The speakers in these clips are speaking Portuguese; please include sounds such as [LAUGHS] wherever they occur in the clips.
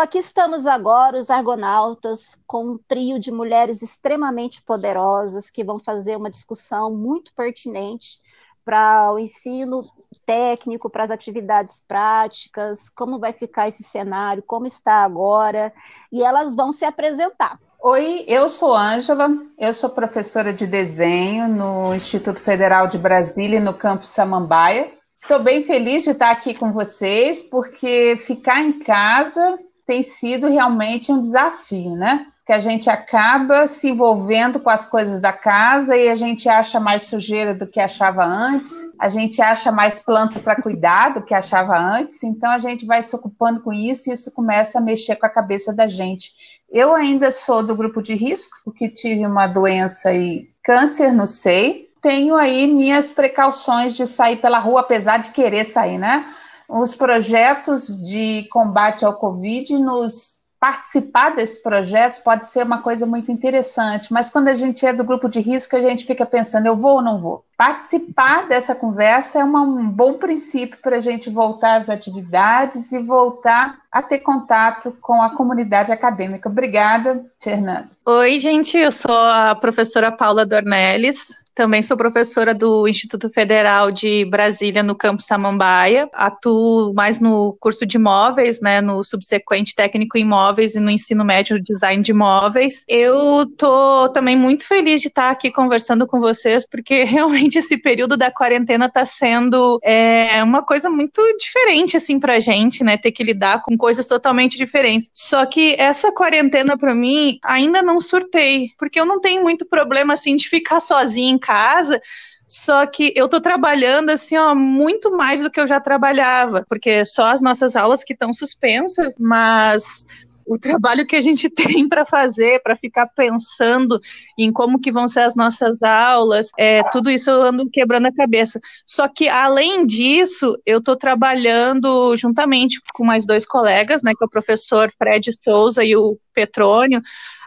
Então, aqui estamos agora, os Argonautas, com um trio de mulheres extremamente poderosas que vão fazer uma discussão muito pertinente para o ensino técnico, para as atividades práticas, como vai ficar esse cenário, como está agora, e elas vão se apresentar. Oi, eu sou Ângela, eu sou professora de desenho no Instituto Federal de Brasília, no campus Samambaia. Estou bem feliz de estar aqui com vocês, porque ficar em casa tem sido realmente um desafio, né? Que a gente acaba se envolvendo com as coisas da casa e a gente acha mais sujeira do que achava antes, a gente acha mais planta para cuidar do que achava antes, então a gente vai se ocupando com isso e isso começa a mexer com a cabeça da gente. Eu ainda sou do grupo de risco, porque tive uma doença e câncer no seio, tenho aí minhas precauções de sair pela rua, apesar de querer sair, né? Os projetos de combate ao Covid nos participar desses projetos pode ser uma coisa muito interessante, mas quando a gente é do grupo de risco, a gente fica pensando, eu vou ou não vou? Participar dessa conversa é uma, um bom princípio para a gente voltar às atividades e voltar a ter contato com a comunidade acadêmica. Obrigada, Fernanda. Oi, gente, eu sou a professora Paula Dornelles, também sou professora do Instituto Federal de Brasília, no campus Samambaia. Atuo mais no curso de imóveis, né, no subsequente técnico em imóveis e no ensino médio de design de imóveis. Eu tô também muito feliz de estar aqui conversando com vocês, porque [LAUGHS] realmente esse período da quarentena está sendo é, uma coisa muito diferente, assim, pra gente, né, ter que lidar com coisas totalmente diferentes. Só que essa quarentena, para mim, ainda não surtei, porque eu não tenho muito problema, assim, de ficar sozinha em casa, só que eu tô trabalhando assim, ó, muito mais do que eu já trabalhava, porque só as nossas aulas que estão suspensas, mas o trabalho que a gente [LAUGHS] tem para fazer, para ficar pensando em como que vão ser as nossas aulas, é, tudo isso eu ando quebrando a cabeça. Só que, além disso, eu estou trabalhando juntamente com mais dois colegas, né, que é o professor Fred Souza e o Petrônio,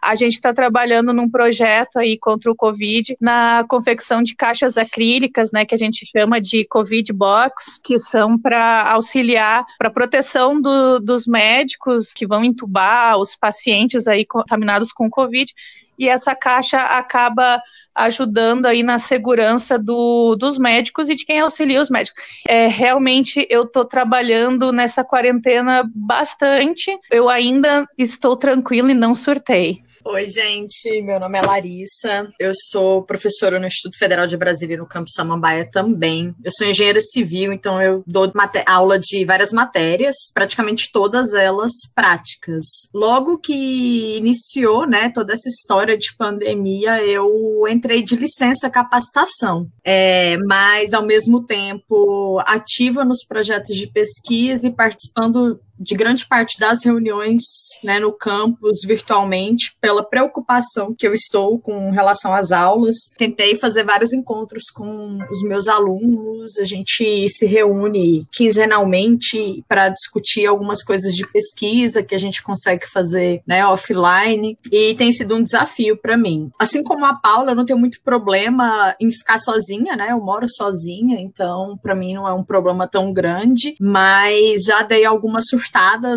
a gente está trabalhando num projeto aí contra o Covid, na confecção de caixas acrílicas, né, que a gente chama de Covid Box, que são para auxiliar para proteção do, dos médicos que vão entubar os pacientes aí contaminados com Covid. E essa caixa acaba ajudando aí na segurança do, dos médicos e de quem auxilia os médicos. É, realmente eu estou trabalhando nessa quarentena bastante. Eu ainda estou tranquila e não surtei. Oi, gente. Meu nome é Larissa. Eu sou professora no Instituto Federal de Brasília, no campus Samambaia também. Eu sou engenheira civil, então eu dou aula de várias matérias, praticamente todas elas práticas. Logo que iniciou, né, toda essa história de pandemia, eu entrei de licença capacitação, é, mas ao mesmo tempo ativa nos projetos de pesquisa e participando de grande parte das reuniões né, no campus virtualmente pela preocupação que eu estou com relação às aulas. Tentei fazer vários encontros com os meus alunos, a gente se reúne quinzenalmente para discutir algumas coisas de pesquisa que a gente consegue fazer né, offline e tem sido um desafio para mim. Assim como a Paula, eu não tenho muito problema em ficar sozinha, né? Eu moro sozinha, então para mim não é um problema tão grande, mas já dei algumas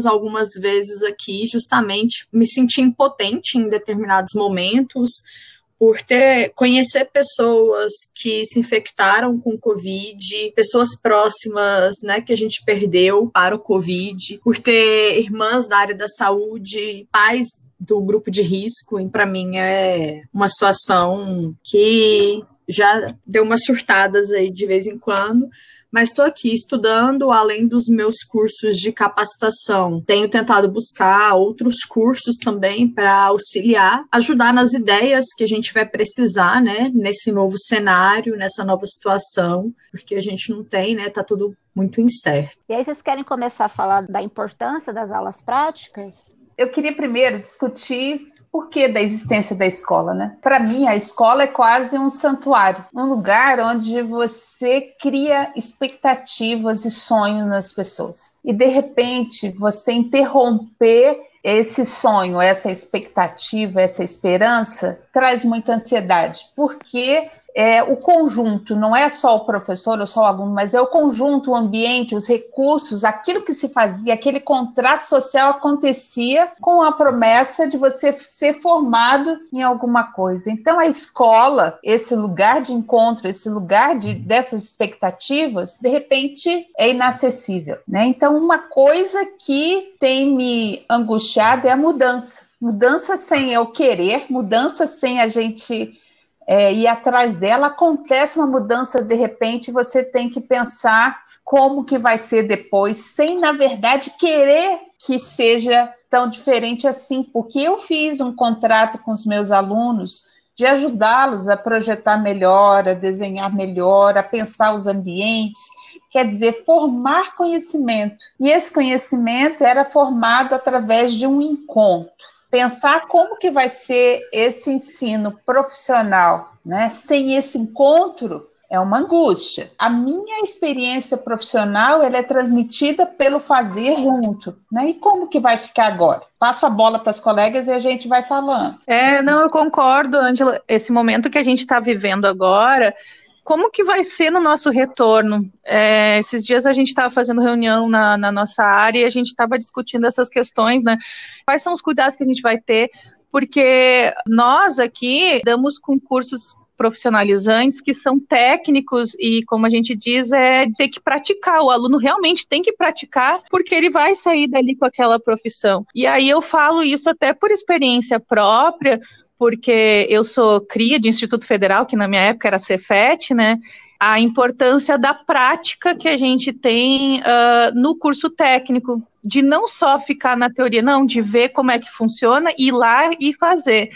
algumas vezes aqui, justamente me senti impotente em determinados momentos por ter conhecer pessoas que se infectaram com Covid, pessoas próximas, né, que a gente perdeu para o Covid, por ter irmãs da área da saúde, pais do grupo de risco, e para mim é uma situação que já deu umas surtadas aí de vez em quando, mas estou aqui estudando além dos meus cursos de capacitação. Tenho tentado buscar outros cursos também para auxiliar, ajudar nas ideias que a gente vai precisar, né, nesse novo cenário, nessa nova situação, porque a gente não tem, né, tá tudo muito incerto. E aí vocês querem começar a falar da importância das aulas práticas? Eu queria primeiro discutir porquê da existência da escola, né? Para mim, a escola é quase um santuário, um lugar onde você cria expectativas e sonhos nas pessoas. E de repente, você interromper esse sonho, essa expectativa, essa esperança traz muita ansiedade, porque é o conjunto, não é só o professor ou só o aluno, mas é o conjunto, o ambiente, os recursos, aquilo que se fazia, aquele contrato social acontecia com a promessa de você ser formado em alguma coisa. Então, a escola, esse lugar de encontro, esse lugar de, dessas expectativas, de repente é inacessível. Né? Então, uma coisa que tem me angustiado é a mudança. Mudança sem eu querer, mudança sem a gente é, atrás dela, acontece uma mudança de repente, você tem que pensar como que vai ser depois, sem, na verdade, querer que seja tão diferente assim, porque eu fiz um contrato com os meus alunos de ajudá-los a projetar melhor, a desenhar melhor, a pensar os ambientes, quer dizer, formar conhecimento. E esse conhecimento era formado através de um encontro pensar como que vai ser esse ensino profissional, né? Sem esse encontro é uma angústia. A minha experiência profissional ela é transmitida pelo fazer junto, né? E como que vai ficar agora? Passo a bola para as colegas e a gente vai falando. É, não, eu concordo, Angela. Esse momento que a gente está vivendo agora como que vai ser no nosso retorno? É, esses dias a gente estava fazendo reunião na, na, nossa área e a gente estava discutindo essas questões, né? Quais são os cuidados que a gente vai ter? Porque nós aqui damos concursos profissionalizantes que são técnicos e, como a gente diz, é ter que praticar. O aluno realmente tem que praticar porque ele vai sair dali com aquela profissão. E aí eu falo isso até por experiência própria, porque eu sou cria de Instituto Federal, que na minha época era Cefet, né? A importância da prática que a gente tem uh, no curso técnico, de não só ficar na teoria, não, de ver como é que funciona, ir lá e fazer.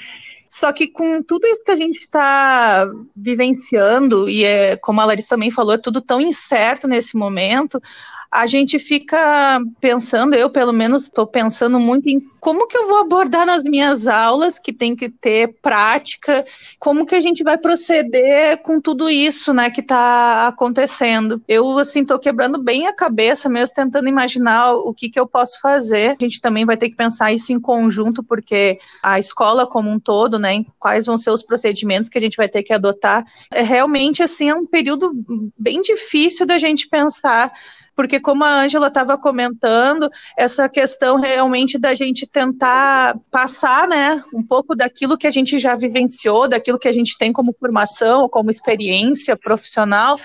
Só que com tudo isso que a gente está vivenciando, e é, como a Larissa também falou, é tudo tão incerto nesse momento, a gente fica pensando, eu pelo menos estou pensando muito em como que eu vou abordar nas minhas aulas, que tem que ter prática, como que a gente vai proceder com tudo isso, né, que está acontecendo. Eu, assim, estou quebrando bem a cabeça mesmo, tentando imaginar o que que eu posso fazer. A gente também vai ter que pensar isso em conjunto, porque a escola como um todo, né, quais vão ser os procedimentos que a gente vai ter que adotar. É realmente, assim, é um período bem difícil da gente pensar porque como a Ângela estava comentando, essa questão realmente da gente tentar passar, né, um pouco daquilo que a gente já vivenciou, daquilo que a gente tem como formação, como experiência profissional,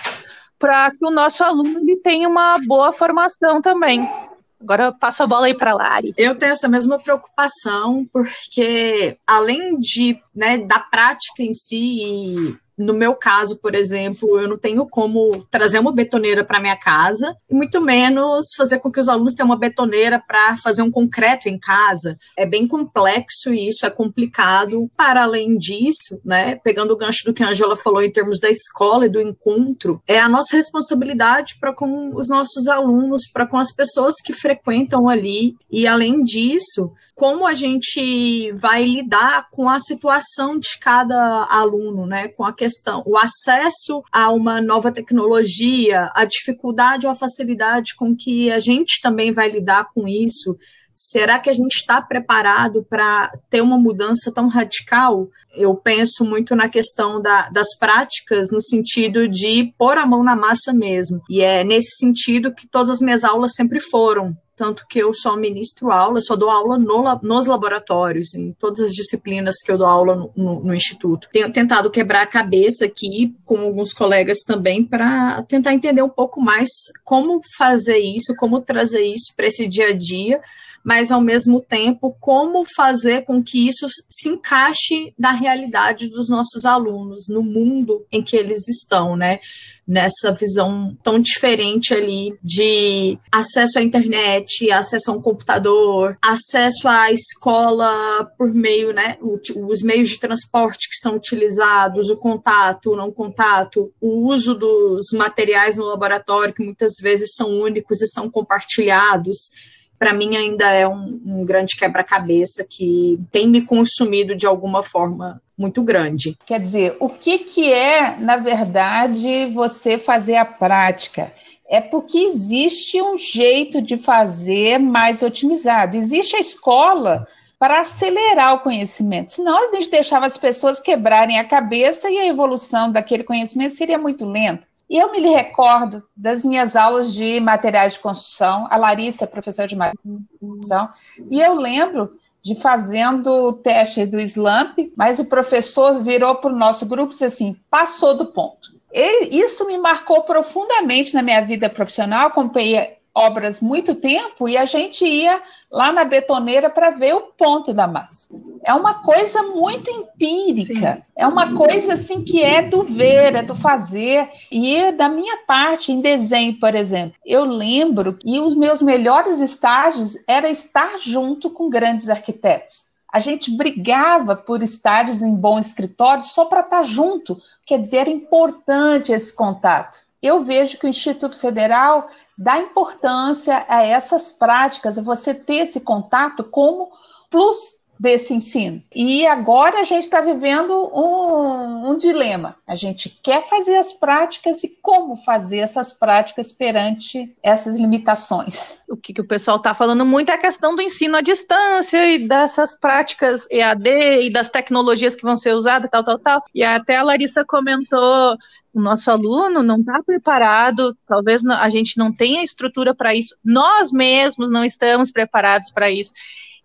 para que o nosso aluno ele tenha uma boa formação também. Agora eu passo a bola aí para a Lari. Eu tenho essa mesma preocupação, porque além de, né, da prática em si no meu caso, por exemplo, eu não tenho como trazer uma betoneira para minha casa, e muito menos fazer com que os alunos tenham uma betoneira para fazer um concreto em casa. É bem complexo e isso é complicado. Para além disso, né, pegando o gancho do que a Angela falou em termos da escola e do encontro, é a nossa responsabilidade para com os nossos alunos, para com as pessoas que frequentam ali. E além disso, como a gente vai lidar com a situação de cada aluno, né, com a questão, o acesso a uma nova tecnologia, a dificuldade ou a facilidade com que a gente também vai lidar com isso. Será que a gente está preparado para ter uma mudança tão radical? Eu penso muito na questão da, das práticas, no sentido de pôr a mão na massa mesmo. E é nesse sentido que todas as minhas aulas sempre foram tanto que eu só ministro aula, só dou aula no, nos laboratórios, em todas as disciplinas que eu dou aula no, no, no Instituto. Tenho tentado quebrar a cabeça aqui com alguns colegas também para tentar entender um pouco mais como fazer isso, como trazer isso para esse dia a dia, mas ao mesmo tempo como fazer com que isso se encaixe na realidade dos nossos alunos, no mundo em que eles estão, né? Nessa visão tão diferente ali de acesso à internet, acesso a um computador, acesso à escola por meio, né? Os meios de transporte que são utilizados, o contato, o não contato, o uso dos materiais no laboratório, que muitas vezes são únicos e são compartilhados para mim ainda é um, um grande quebra-cabeça que tem me consumido de alguma forma muito grande. Quer dizer, o que, que é, na verdade, você fazer a prática? É porque existe um jeito de fazer mais otimizado. Existe a escola para acelerar o conhecimento. Senão a gente deixava as pessoas quebrarem a cabeça e a evolução daquele conhecimento seria muito lenta. E eu me recordo das minhas aulas de materiais de construção, a Larissa é professora de materiais de construção, e eu lembro de fazendo o teste do SLAMP, mas o professor virou para o nosso grupo e disse assim: passou do ponto. E isso me marcou profundamente na minha vida profissional. Acompanhei obras muito tempo e a gente ia lá na betoneira para ver o ponto da massa. É uma coisa muito empírica, Sim. é uma coisa assim que é do ver, é do fazer. E da minha parte, em desenho, por exemplo, eu lembro que os meus melhores estágios era estar junto com grandes arquitetos. A gente brigava por estágios em bom escritório só para estar junto, quer dizer, era importante esse contato eu vejo que o Instituto Federal dá importância a essas práticas, a você ter esse contato como plus desse ensino. E agora a gente está vivendo um, um, dilema. A gente quer fazer as práticas e como fazer essas práticas perante essas limitações. O que, que o pessoal está falando muito é a questão do ensino à distância e dessas práticas EAD e das tecnologias que vão ser usadas, tal, tal, tal. E até a Larissa comentou o nosso aluno não está preparado, talvez a gente não tenha estrutura para isso, nós mesmos não estamos preparados para isso.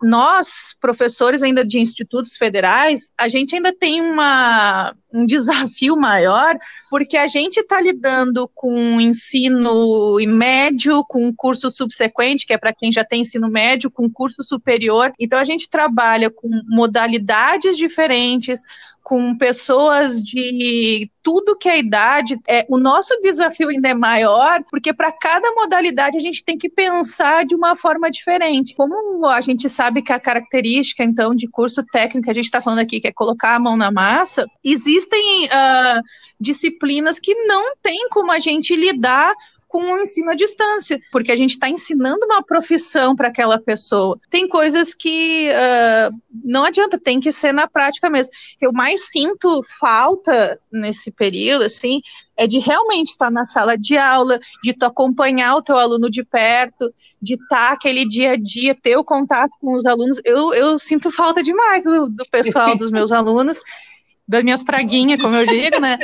Nós, professores ainda de institutos federais, a gente ainda tem uma, um [LAUGHS] desafio maior, porque a gente está lidando com ensino médio, com curso subsequente, que é para quem já tem ensino médio, com curso superior. Então, a gente trabalha com modalidades diferentes, com pessoas de tudo que é idade. É, o nosso desafio ainda é maior, porque para cada modalidade a gente tem que pensar de uma forma diferente. Como a gente sabe que a característica, então, de curso técnico, a gente está falando aqui, que é colocar a mão na massa, existem. Uh, disciplinas que não tem como a gente lidar com o ensino à distância, porque a gente está ensinando uma profissão para aquela pessoa. Tem coisas que uh, não adianta, tem que ser na prática mesmo. Eu mais sinto falta nesse período, assim, é de realmente estar na sala de aula, de tu acompanhar o teu aluno de perto, de estar aquele dia a dia, ter o contato com os alunos. Eu, eu sinto falta demais do, do pessoal, dos meus alunos [LAUGHS] das minhas praguinhas, como eu digo, né?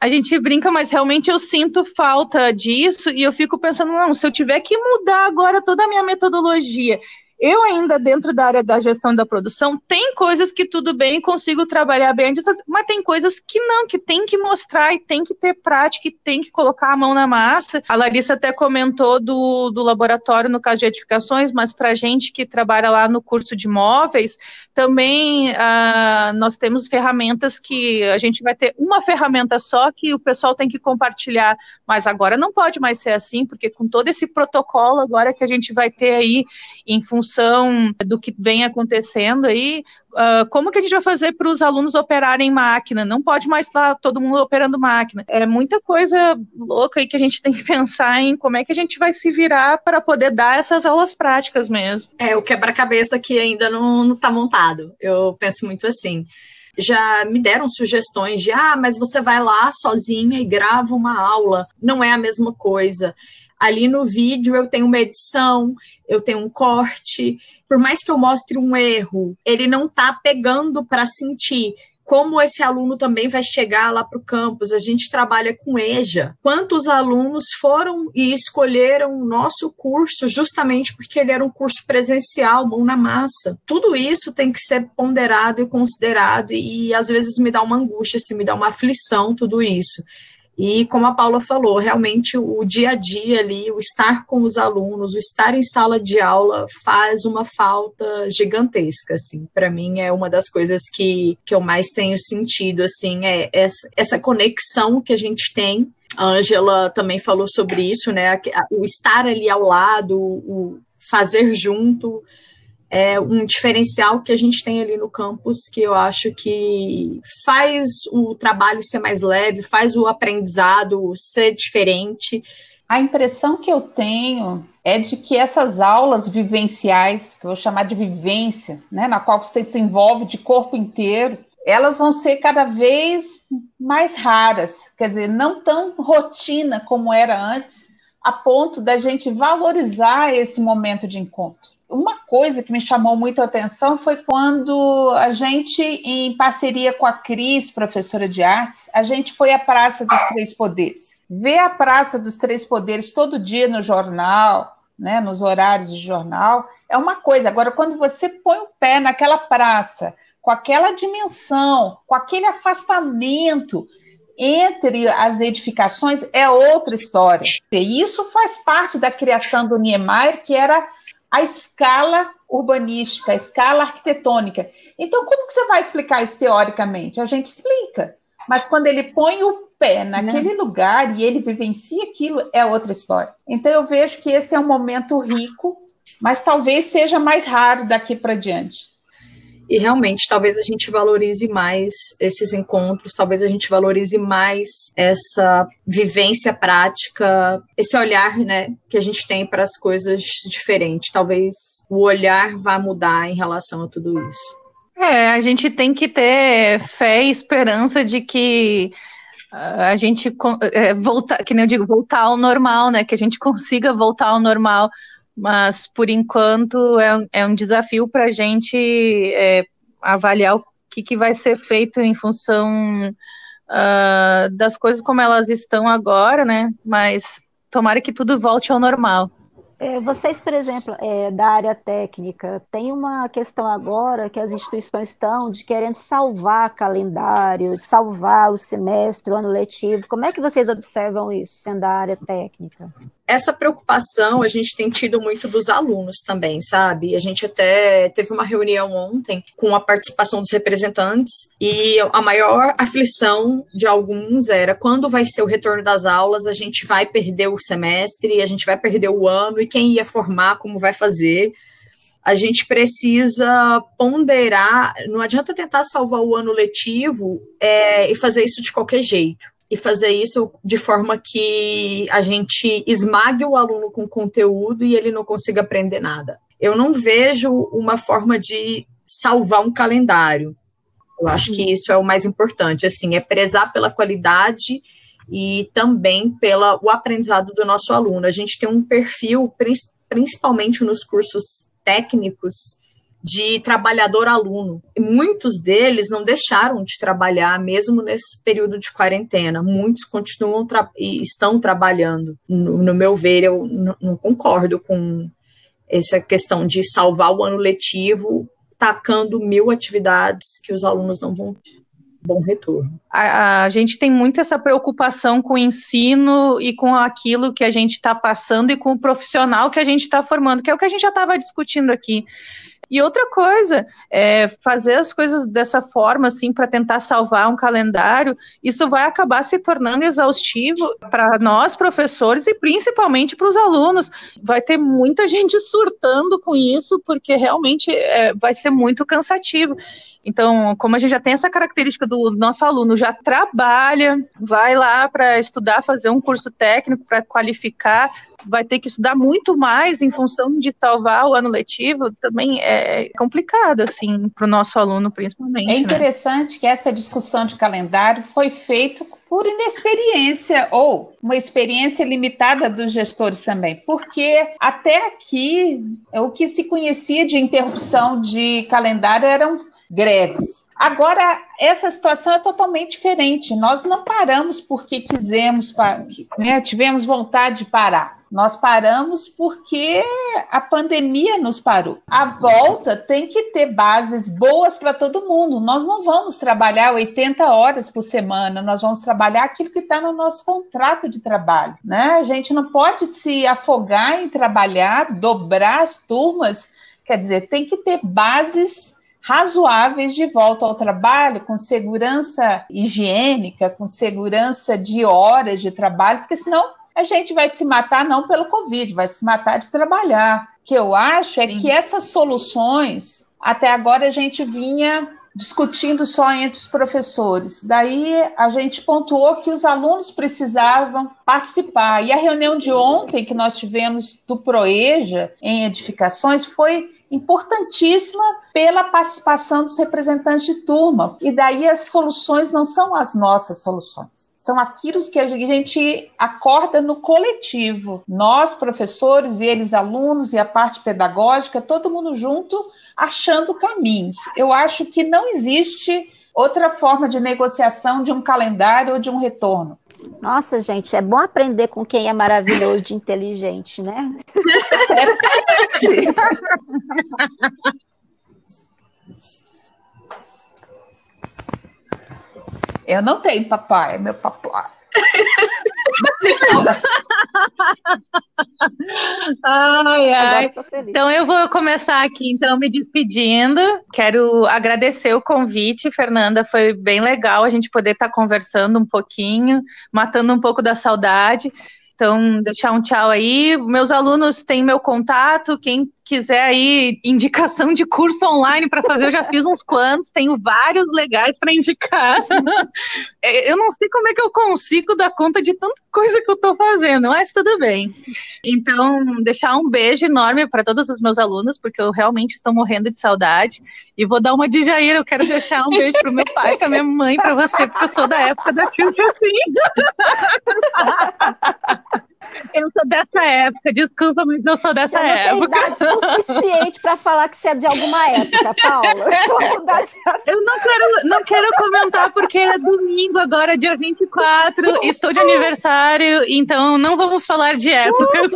A gente brinca, mas realmente eu sinto falta disso e eu fico pensando, não, se eu tiver que mudar agora toda a minha metodologia eu ainda dentro da área da gestão da produção, tem coisas que tudo bem, consigo trabalhar bem, mas tem coisas que não, que tem que mostrar e tem que ter prática e tem que colocar a mão na massa. A Larissa até comentou do, do laboratório no caso de edificações, mas para gente que trabalha lá no curso de móveis, também ah, nós temos ferramentas que a gente vai ter uma ferramenta só que o pessoal tem que compartilhar, mas agora não pode mais ser assim, porque com todo esse protocolo agora que a gente vai ter aí em função do que vem acontecendo aí, uh, como que a gente vai fazer para os alunos operarem máquina? Não pode mais estar todo mundo operando máquina. É muita coisa louca aí que a gente tem que [LAUGHS] pensar em como é que a gente vai se virar para poder dar essas aulas práticas mesmo. É, o quebra-cabeça que ainda não está montado. Eu penso muito assim já me deram sugestões de ah, mas você vai lá sozinha e grava uma aula. Não é a mesma coisa. Ali no vídeo eu tenho uma edição, eu tenho um corte. Por mais que eu mostre um erro, ele não está pegando para sentir como esse aluno também vai chegar lá para o campus. A gente trabalha com EJA. Quantos alunos foram e escolheram o nosso curso justamente porque ele era um curso presencial, mão na massa? Tudo isso tem que ser ponderado e considerado, e, e às vezes me dá uma angústia, assim, me dá uma aflição tudo isso. E como a Paula falou, realmente o dia a dia ali, o estar com os alunos, o estar em sala de aula faz uma falta gigantesca, assim. Para mim é uma das coisas que, que eu mais tenho sentido, assim, é essa conexão que a gente tem. A Angela também falou sobre isso, né? O estar ali ao lado, o fazer junto, é um diferencial que a gente tem ali no campus que eu acho que faz o trabalho ser mais leve, faz o aprendizado ser diferente. A impressão que eu tenho é de que essas aulas vivenciais, que eu vou chamar de vivência, né, na qual você se envolve de corpo inteiro, elas vão ser cada vez mais raras, quer dizer, não tão rotina como era antes, a ponto da gente valorizar esse momento de encontro. Uma coisa que me chamou muito a atenção foi quando a gente, em parceria com a Cris, professora de artes, a gente foi à Praça dos Três Poderes. Ver a Praça dos Três Poderes todo dia no jornal, né, nos horários de jornal, é uma coisa. Agora, quando você põe o pé naquela praça, com aquela dimensão, com aquele afastamento entre as edificações, é outra história. E isso faz parte da criação do Niemeyer, que era a escala urbanística, a escala arquitetônica. Então, como que você vai explicar isso teoricamente? A gente explica, mas quando ele põe o pé naquele Não. lugar e ele vivencia aquilo, é outra história. Então, eu vejo que esse é um momento rico, mas talvez seja mais raro daqui para diante. E realmente, talvez a gente valorize mais esses encontros, talvez a gente valorize mais essa vivência prática, esse olhar, né, que a gente tem para as coisas diferentes. Talvez o olhar vá mudar em relação a tudo isso. É, a gente tem que ter fé e esperança de que a gente é, voltar, que nem eu digo, voltar ao normal, né? Que a gente [LAUGHS] consiga voltar ao normal mas por enquanto é, é um desafio para a gente é, avaliar o que, que vai ser feito em função uh, das coisas como elas estão agora, né? Mas tomara que tudo volte ao normal. É, vocês, por exemplo, é, da área técnica, tem uma questão agora que as instituições estão de querendo salvar calendário, salvar o semestre, o ano letivo. Como é que vocês observam isso, sendo da área técnica? Essa preocupação a gente tem tido muito dos alunos também, sabe? A gente até teve uma reunião ontem com a participação dos representantes e a maior aflição de alguns era quando vai ser o retorno das aulas, a gente vai perder o semestre, a gente vai perder o ano e quem ia formar, como vai fazer. A gente precisa ponderar, não adianta tentar salvar o ano letivo é, e fazer isso de qualquer jeito e fazer isso de forma que a gente esmague o aluno com conteúdo e ele não consiga aprender nada. Eu não vejo uma forma de salvar um calendário. Eu acho que isso é o mais importante, assim, é prezar pela qualidade e também pelo aprendizado do nosso aluno. A gente tem um perfil, principalmente nos cursos técnicos, de trabalhador-aluno. Muitos deles não deixaram de trabalhar, mesmo nesse período de quarentena. Muitos continuam tra e estão trabalhando. No, no meu ver, eu não concordo com essa questão de salvar o ano letivo tacando mil atividades que os alunos não vão bom retorno. A, a, gente tem muito essa preocupação com o ensino e com aquilo que a gente está passando e com o profissional que a gente está formando, que é o que a gente já estava discutindo aqui. E outra coisa, é fazer as coisas dessa forma, assim, para tentar salvar um calendário, isso vai acabar se tornando exaustivo para nós, professores, e principalmente para os alunos. Vai ter muita [LAUGHS] gente surtando com isso, porque realmente é, vai ser muito cansativo. Então, como a gente já tem essa característica do nosso aluno já trabalha, vai lá para estudar, fazer um curso técnico para qualificar, vai ter que estudar muito mais em função de salvar o ano letivo, também é complicado, assim, para o nosso aluno, principalmente. É né? interessante né? que essa discussão de calendário foi feita por inexperiência ou uma experiência limitada dos gestores também, porque até aqui o que se conhecia de interrupção de calendário eram greves. Agora, essa situação é totalmente diferente. Nós não paramos porque quisemos, né, tivemos vontade de parar. Nós paramos porque a pandemia nos parou. A volta tem que ter bases boas para todo mundo. Nós não vamos trabalhar 80 horas por semana, nós vamos trabalhar aquilo que está no nosso contrato de trabalho. Né? A gente não pode se afogar em trabalhar, dobrar as turmas. Quer dizer, tem que ter bases razoáveis de volta ao trabalho, com segurança higiênica, com segurança de horas de trabalho, porque senão a gente vai se matar não pelo Covid, vai se matar de trabalhar. O que eu acho é Sim. que essas soluções, até agora a gente vinha discutindo só entre os professores. Daí a gente pontuou que os alunos precisavam participar. E a reunião de ontem que nós tivemos do Proeja em edificações foi importantíssima pela participação dos representantes de turma. E daí as soluções não são as nossas soluções, são aquilo que a gente acorda no coletivo. Nós, professores, e eles, alunos, e a parte pedagógica, todo mundo junto, achando caminhos. Eu acho que não existe outra forma de negociação de um calendário ou de um retorno. Nossa, gente, é bom aprender com quem é maravilhoso de inteligente, né? Eu não tenho papai, é meu papai. [LAUGHS] ai, ai. Então eu vou começar aqui, então, me despedindo. Quero agradecer o convite, Fernanda. Foi bem legal a gente poder estar tá conversando um pouquinho, matando um pouco da saudade. Então, deixar um tchau aí. Meus alunos têm meu contato. Quem quiser aí indicação de curso online para fazer, eu já fiz uns quantos, tenho vários legais para indicar. [LAUGHS] É, eu não sei como é que eu consigo dar conta de tanta coisa que eu estou fazendo, mas tudo bem. Então, deixar um beijo enorme para todos os meus alunos, porque eu realmente estou morrendo de saudade. E vou dar uma de Jair, eu quero deixar um beijo para o meu pai, para minha mãe, para você, porque eu sou da época da Silvia assim. [LAUGHS] Eu sou dessa época, desculpa, mas eu sou dessa eu época. Suficiente para falar que você é de alguma época, Paula. [LAUGHS] Eu não quero, não quero comentar porque é domingo agora, dia 24, estou de aniversário, então não vamos falar de épocas.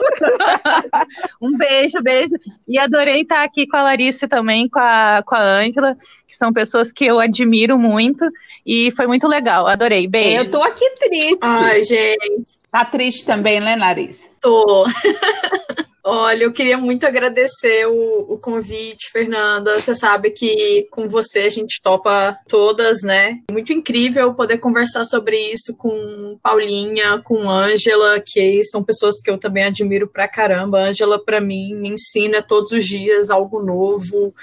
[LAUGHS] um beijo, beijo. E adorei estar aqui com a Larissa também, com a, com a Ângela, que são pessoas que eu admiro muito. E foi muito legal, adorei. Beijo. Eu tô aqui triste. Ai, gente. Tá triste também, né, Larissa? Tô. [LAUGHS] Olha, eu queria muito agradecer o, o, convite, Fernanda. Você sabe que com você a gente topa todas, né? Muito incrível poder conversar sobre isso com Paulinha, com Ângela, que são pessoas que eu também admiro pra caramba. Ângela, para mim, me ensina todos os dias algo novo,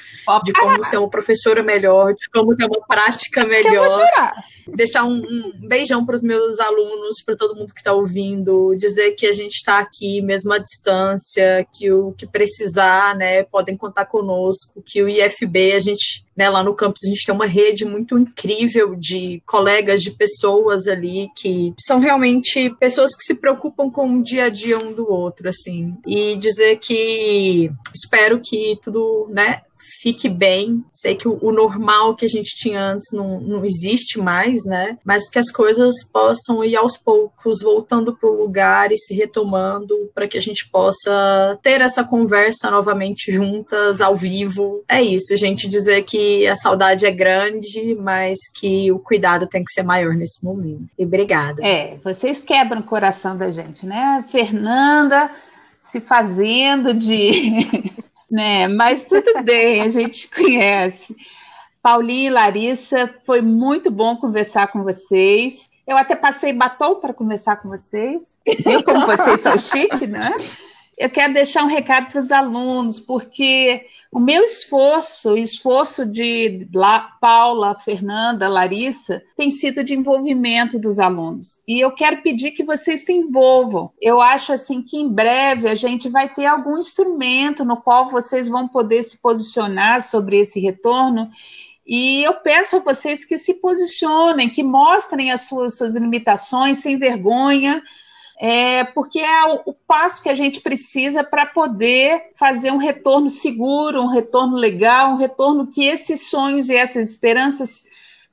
de como ser uma professora melhor, de como ter uma prática melhor. Deixar um, um beijão para os meus alunos, para todo mundo que está ouvindo, dizer que a gente está aqui mesmo à distância que o que precisar, né, podem contar conosco, que o IFB, a gente, né, lá no campus, a gente tem uma rede muito incrível de colegas, de pessoas ali que são realmente pessoas que se preocupam com o dia a dia um do outro, assim, e dizer que espero que tudo, né, fique bem. Sei que o, o, normal que a gente tinha antes não, não existe mais, né? Mas que as coisas possam ir aos poucos voltando para o lugar e se retomando para que a gente possa ter essa conversa novamente juntas, ao vivo. É isso, gente. Dizer que a saudade é grande, mas que o cuidado tem que ser maior nesse momento. E obrigada. É, vocês quebram o coração da gente, né? Fernanda se fazendo de né? Mas tudo bem, a gente [LAUGHS] conhece. Paulinha e Larissa, foi muito bom conversar com vocês. Eu até passei batom para conversar com vocês. Viu como vocês são chique, né? Eu quero deixar um recado para os alunos, porque o meu esforço, o esforço de La, Paula, Fernanda, Larissa, tem sido de envolvimento dos alunos. E eu quero pedir que vocês se envolvam. Eu acho assim que em breve a gente vai ter algum instrumento no qual vocês vão poder se posicionar sobre esse retorno e eu peço a vocês que se posicionem, que mostrem as suas, suas limitações sem vergonha, é, porque é o, o, passo que a gente precisa para poder fazer um retorno seguro, um retorno legal, um retorno que esses sonhos e essas esperanças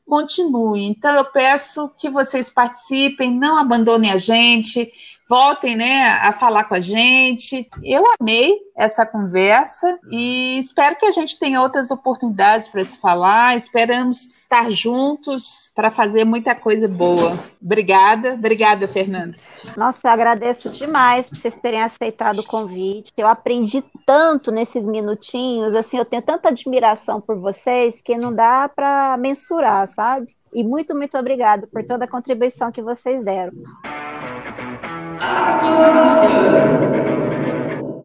continuem. Então, eu peço que vocês participem, não abandonem a gente, voltem né, a falar com a gente. Eu amei essa conversa e espero que a gente tenha outras oportunidades para se falar. Esperamos estar juntos para fazer muita coisa boa. Obrigada, obrigada, Fernanda. Nossa, eu agradeço demais por vocês terem aceitado o convite. Eu aprendi tanto nesses minutinhos, assim, eu tenho tanta admiração por vocês que não dá para mensurar, sabe? E muito, muito obrigada por toda a contribuição que vocês deram. I'll go after.